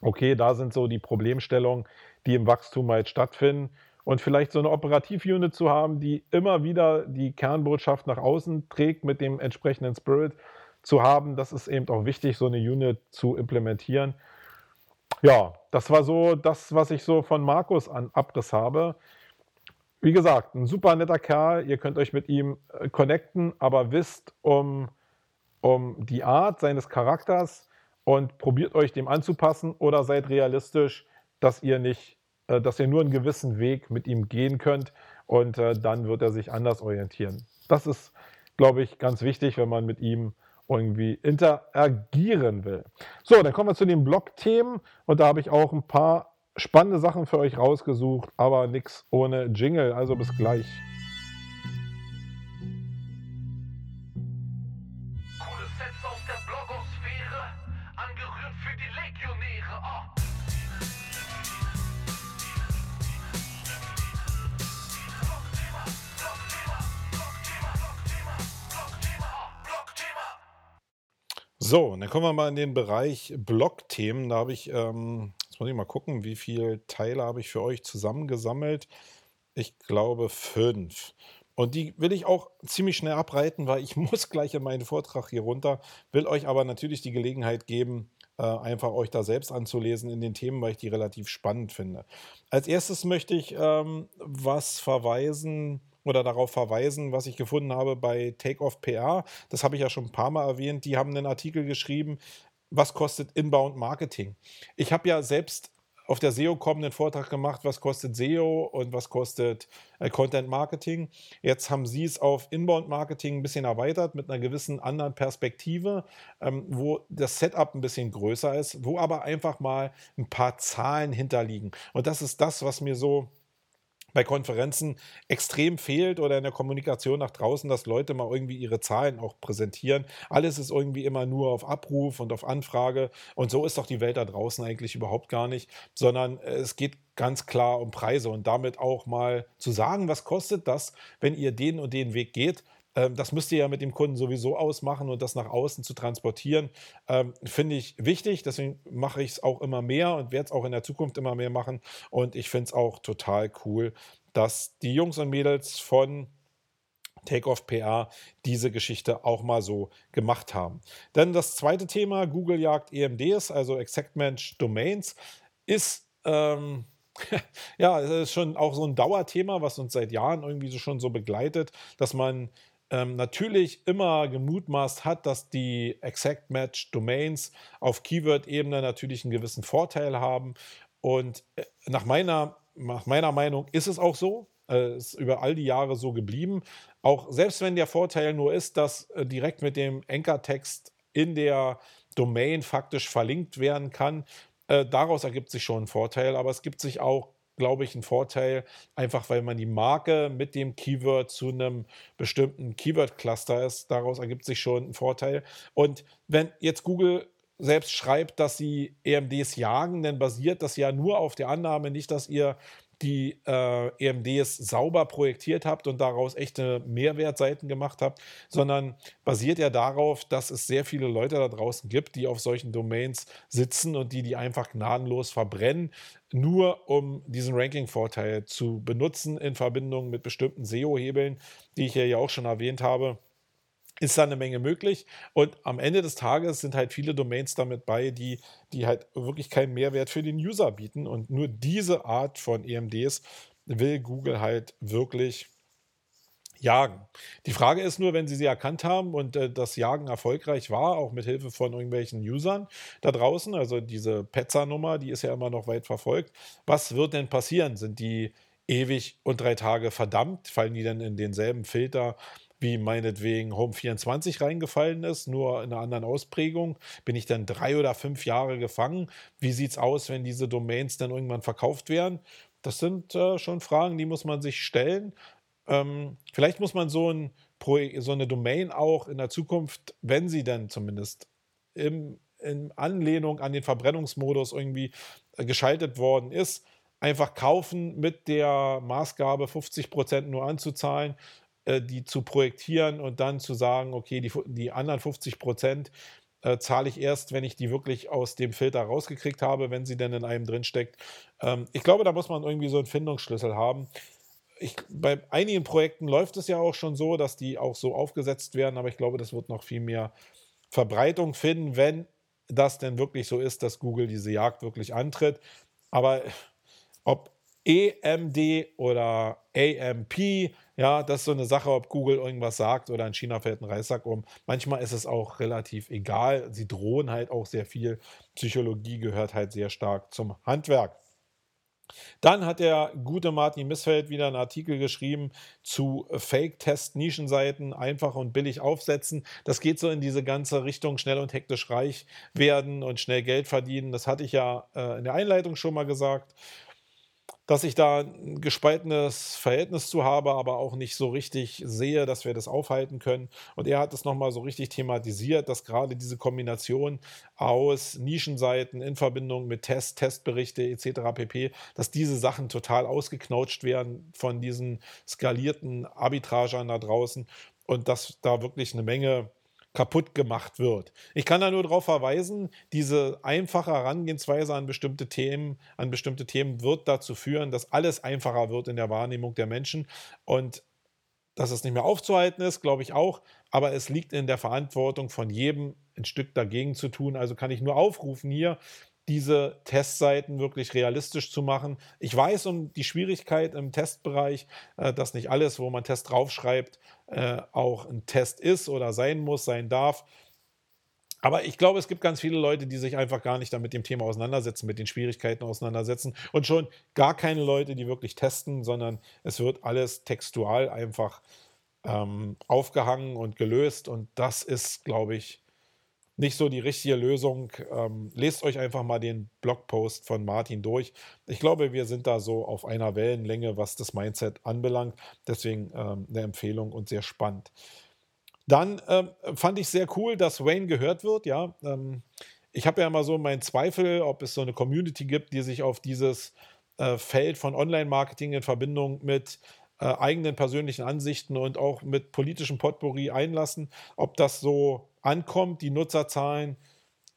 okay, da sind so die Problemstellungen, die im Wachstum halt stattfinden. Und vielleicht so eine Operativ-Unit zu haben, die immer wieder die Kernbotschaft nach außen trägt mit dem entsprechenden Spirit zu haben, das ist eben auch wichtig, so eine Unit zu implementieren. Ja, das war so das, was ich so von Markus an Abriss habe. Wie gesagt, ein super netter Kerl. Ihr könnt euch mit ihm äh, connecten, aber wisst um, um die Art seines Charakters und probiert euch dem anzupassen oder seid realistisch, dass ihr nicht, äh, dass ihr nur einen gewissen Weg mit ihm gehen könnt und äh, dann wird er sich anders orientieren. Das ist, glaube ich, ganz wichtig, wenn man mit ihm irgendwie interagieren will. So, dann kommen wir zu den Blog-Themen und da habe ich auch ein paar spannende Sachen für euch rausgesucht, aber nichts ohne Jingle. Also bis gleich. So, dann kommen wir mal in den Bereich Blog-Themen. Da habe ich, ähm, jetzt muss ich mal gucken, wie viele Teile habe ich für euch zusammengesammelt. Ich glaube fünf. Und die will ich auch ziemlich schnell abreiten, weil ich muss gleich in meinen Vortrag hier runter, will euch aber natürlich die Gelegenheit geben, äh, einfach euch da selbst anzulesen in den Themen, weil ich die relativ spannend finde. Als erstes möchte ich ähm, was verweisen oder darauf verweisen, was ich gefunden habe bei Takeoff PR. Das habe ich ja schon ein paar Mal erwähnt. Die haben einen Artikel geschrieben, was kostet Inbound Marketing. Ich habe ja selbst auf der SEO-Com einen Vortrag gemacht, was kostet SEO und was kostet äh, Content Marketing. Jetzt haben sie es auf Inbound Marketing ein bisschen erweitert mit einer gewissen anderen Perspektive, ähm, wo das Setup ein bisschen größer ist, wo aber einfach mal ein paar Zahlen hinterliegen. Und das ist das, was mir so bei Konferenzen extrem fehlt oder in der Kommunikation nach draußen, dass Leute mal irgendwie ihre Zahlen auch präsentieren. Alles ist irgendwie immer nur auf Abruf und auf Anfrage. Und so ist doch die Welt da draußen eigentlich überhaupt gar nicht, sondern äh, es geht ganz klar um Preise und damit auch mal zu sagen, was kostet das, wenn ihr den und den Weg geht. Ähm, Das müsst ihr ja mit dem Kunden sowieso ausmachen und das nach außen zu transportieren, ähm, finde ich wichtig. Deswegen mache ich es auch immer mehr und werde es auch in der Zukunft immer mehr machen. Und ich finde es auch total cool, dass die Jungs und Mädels von Takeoff PR diese Geschichte auch mal so gemacht haben. Dann das zweite Thema, Google jagt EMDs, also Exact Match Domains, ist ähm, ja, es ist schon auch so ein Dauerthema, was uns seit Jahren irgendwie so schon so begleitet, dass man ähm, natürlich immer gemutmaßt hat, dass die Exact Match Domains auf Keyword-Ebene natürlich einen gewissen Vorteil haben. Und äh, nach meiner, nach meiner Meinung ist es auch so. Äh, ist über all die Jahre so geblieben. Auch selbst wenn der Vorteil nur ist, dass äh, direkt mit dem Anchor-Text in der Domain faktisch verlinkt werden kann, äh, daraus ergibt sich schon ein Vorteil, aber es gibt sich auch, glaube ich, ein Vorteil, einfach weil man die Marke mit dem Keyword zu einem bestimmten Keyword-Cluster ist. Daraus ergibt sich schon ein Vorteil. Und wenn jetzt Google selbst schreibt, dass sie EMDs jagen, dann basiert das ja nur auf der Annahme, nicht, dass ihr die äh, EMDs sauber projektiert habt und daraus echte Mehrwertseiten gemacht habt, sondern basiert ja darauf, dass es sehr viele Leute da draußen gibt, die auf solchen Domains sitzen und die die einfach gnadenlos verbrennen, nur um diesen Ranking-Vorteil zu benutzen in Verbindung mit bestimmten SEO-Hebeln, die ich ja auch schon erwähnt habe ist da eine Menge möglich. Und am Ende des Tages sind halt viele Domains damit bei, die, die halt wirklich keinen Mehrwert für den User bieten. Und nur diese Art von EMDs will Google halt wirklich jagen. Die Frage ist nur, wenn sie sie erkannt haben und äh, das Jagen erfolgreich war, auch mit Hilfe von irgendwelchen Usern da draußen, also diese Petzer-Nummer, die ist ja immer noch weit verfolgt, was wird denn passieren? Sind die ewig und drei Tage verdammt? Fallen die dann in denselben Filter wie meinetwegen Home 24 reingefallen ist, nur in einer anderen Ausprägung, bin ich dann drei oder fünf Jahre gefangen. Wie sieht es aus, wenn diese Domains dann irgendwann verkauft werden? Das sind äh, schon Fragen, die muss man sich stellen. Ähm, vielleicht muss man so, ein, so eine Domain auch in der Zukunft, wenn sie dann zumindest im, in Anlehnung an den Verbrennungsmodus irgendwie äh, geschaltet worden ist, einfach kaufen mit der Maßgabe 50% nur anzuzahlen äh, die zu projektieren und dann zu sagen, okay, die, die anderen 50 Prozent äh, zahle ich erst, wenn ich die wirklich aus dem Filter rausgekriegt habe, wenn sie denn in einem drin steckt. Ähm, ich glaube, da muss man irgendwie so einen Findungsschlüssel haben. Ich, bei einigen Projekten läuft es ja auch schon so, dass die auch so aufgesetzt werden, aber ich glaube, das wird noch viel mehr Verbreitung finden, wenn das denn wirklich so ist, dass Google diese Jagd wirklich antritt. Aber ob EMD oder AMP, ja, das ist so eine Sache, ob Google irgendwas sagt oder in China fällt ein Reissack um. Manchmal ist es auch relativ egal. Sie drohen halt auch sehr viel. Psychologie gehört halt sehr stark zum Handwerk. Dann hat der gute Martin Missfeld wieder einen Artikel geschrieben zu Fake-Test-Nischenseiten, einfach und billig aufsetzen. Das geht so in diese ganze Richtung schnell und hektisch reich werden und schnell Geld verdienen. Das hatte ich ja äh, in der Einleitung schon mal gesagt dass ich da ein gespaltenes Verhältnis zu habe, aber auch nicht so richtig sehe, dass wir das aufhalten können. Und er hat es nochmal so richtig thematisiert, dass gerade diese Kombination aus Nischenseiten in Verbindung mit Test, Testberichte etc. pp., dass diese Sachen total ausgeknautscht werden von diesen skalierten Arbitragern da draußen und dass da wirklich eine Menge kaputt gemacht wird. Ich kann da nur darauf verweisen, diese einfache Herangehensweise an bestimmte Themen, an bestimmte Themen wird dazu führen, dass alles einfacher wird in der Wahrnehmung der Menschen und dass es nicht mehr aufzuhalten ist, glaube ich auch, aber es liegt in der Verantwortung von jedem ein Stück dagegen zu tun. Also kann ich nur aufrufen hier, diese Testseiten wirklich realistisch zu machen. Ich weiß um die Schwierigkeit im Testbereich, äh, dass nicht alles, wo man Test draufschreibt, äh, auch ein Test ist oder sein muss, sein darf. Aber ich glaube, es gibt ganz viele Leute, die sich einfach gar nicht damit dem Thema auseinandersetzen, mit den Schwierigkeiten auseinandersetzen. Und schon gar keine Leute, die wirklich testen, sondern es wird alles textual einfach ähm, aufgehangen und gelöst. Und das ist, glaube ich, nicht so die richtige Lösung. Ähm, lest euch einfach mal den Blogpost von Martin durch. Ich glaube, wir sind da so auf einer Wellenlänge, was das Mindset anbelangt. Deswegen ähm, eine Empfehlung und sehr spannend. Dann ähm, fand ich sehr cool, dass Wayne gehört wird. Ja, ähm, ich habe ja immer so meinen Zweifel, ob es so eine Community gibt, die sich auf dieses äh, Feld von Online-Marketing in Verbindung mit äh, eigenen persönlichen Ansichten und auch mit politischem Potpourri einlassen, ob das so ankommt. Die Nutzerzahlen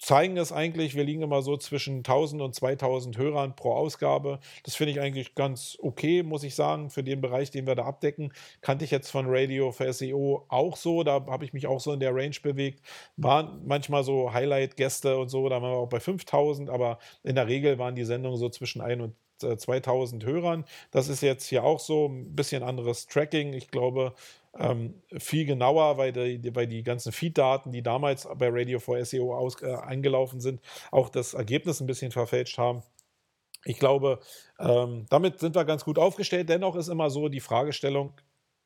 zeigen es eigentlich. Wir liegen immer so zwischen 1000 und 2000 Hörern pro Ausgabe. Das finde ich eigentlich ganz okay, muss ich sagen, für den Bereich, den wir da abdecken. Kannte ich jetzt von Radio für SEO auch so. Da habe ich mich auch so in der Range bewegt. Waren manchmal so Highlight-Gäste und so. Da waren wir auch bei 5000, aber in der Regel waren die Sendungen so zwischen 1 und 2000 Hörern. Das ist jetzt hier auch so ein bisschen anderes Tracking. Ich glaube, ähm, viel genauer, weil die, weil die ganzen Feed-Daten, die damals bei Radio 4 SEO aus, äh, eingelaufen sind, auch das Ergebnis ein bisschen verfälscht haben. Ich glaube, ähm, damit sind wir ganz gut aufgestellt. Dennoch ist immer so die Fragestellung,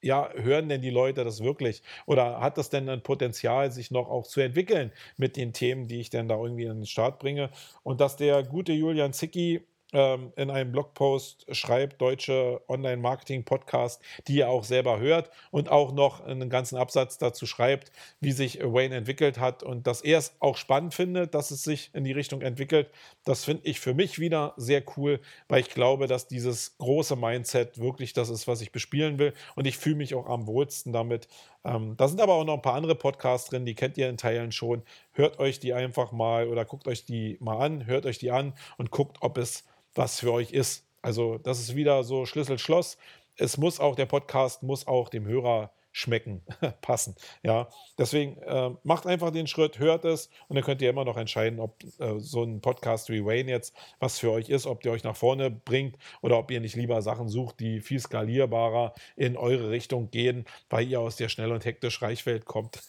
ja, hören denn die Leute das wirklich? Oder hat das denn ein Potenzial, sich noch auch zu entwickeln mit den Themen, die ich denn da irgendwie an den Start bringe? Und dass der gute Julian Zicki ähm, in einem Blogpost schreibt, deutsche Online-Marketing-Podcast, die ihr auch selber hört und auch noch einen ganzen Absatz dazu schreibt, wie sich Wayne entwickelt hat und dass er es auch spannend findet, dass es sich in die Richtung entwickelt. Das finde ich für mich wieder sehr cool, weil ich glaube, dass dieses große Mindset wirklich das ist, was ich bespielen will und ich fühle mich auch am wohlsten damit. Ähm, da sind aber auch noch ein paar andere Podcasts drin, die kennt ihr in Teilen schon. Hört euch die einfach mal oder guckt euch die mal an, hört euch die an und guckt, ob es was für euch ist. Also das ist wieder so Schlüssel-Schloss. Es muss auch, der Podcast muss auch dem Hörer schmecken, passen. Ja, deswegen äh, macht einfach den Schritt, hört es und dann könnt ihr immer noch entscheiden, ob äh, so ein Podcast wie Wayne jetzt was für euch ist, ob der euch nach vorne bringt oder ob ihr nicht lieber Sachen sucht, die viel skalierbarer in eure Richtung gehen, weil ihr aus der schnell und hektisch Reichwelt kommt.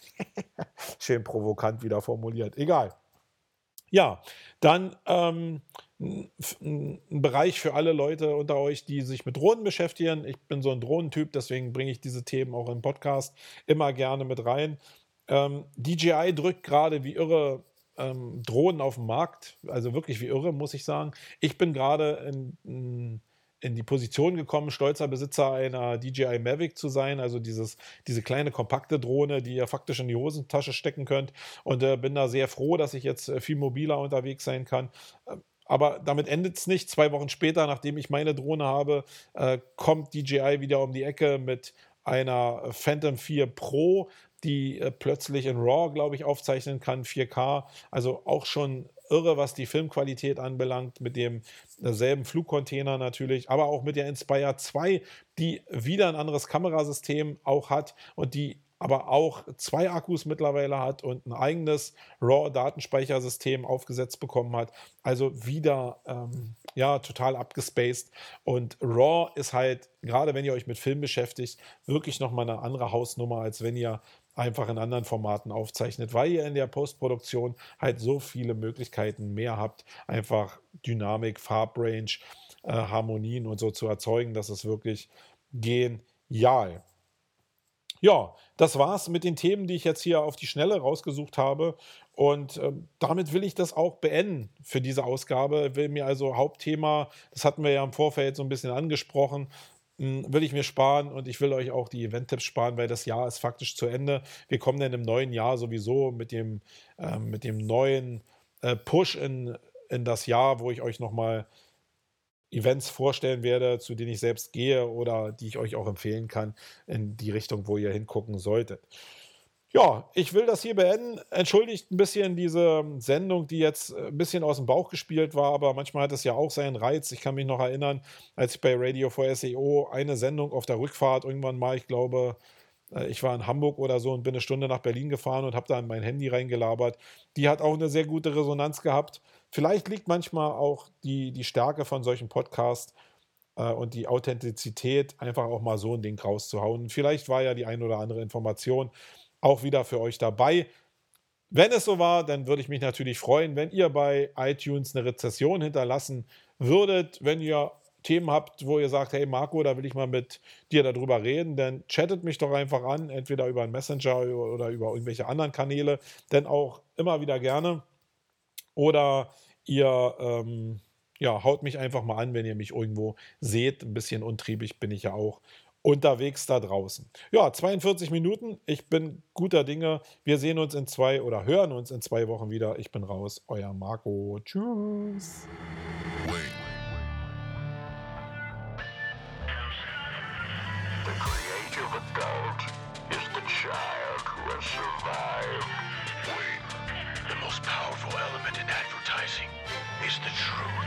Schön provokant wieder formuliert. Egal. Ja, dann ähm, ein Bereich für alle Leute unter euch, die sich mit Drohnen beschäftigen. Ich bin so ein Drohnentyp, deswegen bringe ich diese Themen auch im Podcast immer gerne mit rein. Ähm, DJI drückt gerade wie irre ähm, Drohnen auf den Markt, also wirklich wie irre, muss ich sagen. Ich bin gerade in, in, in, die Position gekommen, stolzer Besitzer einer DJI Mavic zu sein, also dieses, diese kleine kompakte Drohne, die ihr faktisch in die Hosentasche stecken könnt. Und äh, bin da sehr froh, dass ich jetzt äh, viel mobiler unterwegs sein kann. Ähm, aber damit endet es nicht. Zwei Wochen später, nachdem ich meine Drohne habe, äh, kommt DJI wieder um die Ecke mit einer Phantom 4 Pro, die äh, plötzlich in RAW, glaube ich, aufzeichnen kann, 4K. Also auch schon irre, was die Filmqualität anbelangt, mit dem selben Flugcontainer natürlich, aber auch mit der Inspire 2, die wieder ein anderes Kamerasystem auch hat und die aber auch zwei Akkus mittlerweile hat und ein eigenes RAW-Datenspeichersystem aufgesetzt bekommen hat. Also wieder ähm, ja total abgespaced. Und RAW ist halt, gerade wenn ihr euch mit Film beschäftigt, wirklich nochmal eine andere Hausnummer, als wenn ihr einfach in anderen Formaten aufzeichnet, weil ihr in der Postproduktion halt so viele Möglichkeiten mehr habt, einfach Dynamik, Farbrange, äh, Harmonien und so zu erzeugen, dass es wirklich genial. Ja, das war's mit den Themen, die ich jetzt hier auf die Schnelle rausgesucht habe. Und äh, damit will ich das auch beenden für diese Ausgabe. Will mir also Hauptthema, das hatten wir ja im Vorfeld so ein bisschen angesprochen, will ich mir sparen und ich will euch auch die Event-Tipps sparen, weil das Jahr ist faktisch zu Ende. Wir kommen dann im neuen Jahr sowieso mit dem, äh, mit dem neuen äh, Push in, in das Jahr, wo ich euch nochmal Events vorstellen werde, zu denen ich selbst gehe oder die ich euch auch empfehlen kann, in die Richtung, wo ihr hingucken solltet. Ja, ich will das hier beenden. Entschuldigt ein bisschen diese Sendung, die jetzt ein bisschen aus dem Bauch gespielt war, aber manchmal hat es ja auch seinen Reiz. Ich kann mich noch erinnern, als ich bei Radio for SEO eine Sendung auf der Rückfahrt irgendwann mal, ich glaube, äh, ich war in Hamburg oder so und bin eine Stunde nach Berlin gefahren und habe da in mein Handy reingelabert. Die hat auch eine sehr gute Resonanz gehabt. Vielleicht liegt manchmal auch die, die Stärke von solchen Podcasts äh, und die Authentizität, einfach auch mal so ein Ding rauszuhauen. Vielleicht war ja die ein oder andere Information auch wieder für euch dabei. Wenn es so war, dann würde ich mich natürlich freuen, wenn ihr bei iTunes eine Rezession hinterlassen würdet, wenn ihr Themen habt, wo ihr sagt, hey Marco, da will ich mal mit dir darüber reden, dann chattet mich doch einfach an, entweder über einen Messenger oder über irgendwelche anderen Kanäle, denn auch immer wieder gerne. Oder ihr ähm, ja, haut mich einfach mal an, wenn ihr mich irgendwo seht. Ein bisschen untriebig bin ich ja auch unterwegs da draußen. Ja, 42 Minuten. Ich bin guter Dinge. Wir sehen uns in zwei oder hören uns in zwei Wochen wieder. Ich bin raus. Euer Marco. Tschüss. The most powerful element in advertising is the truth.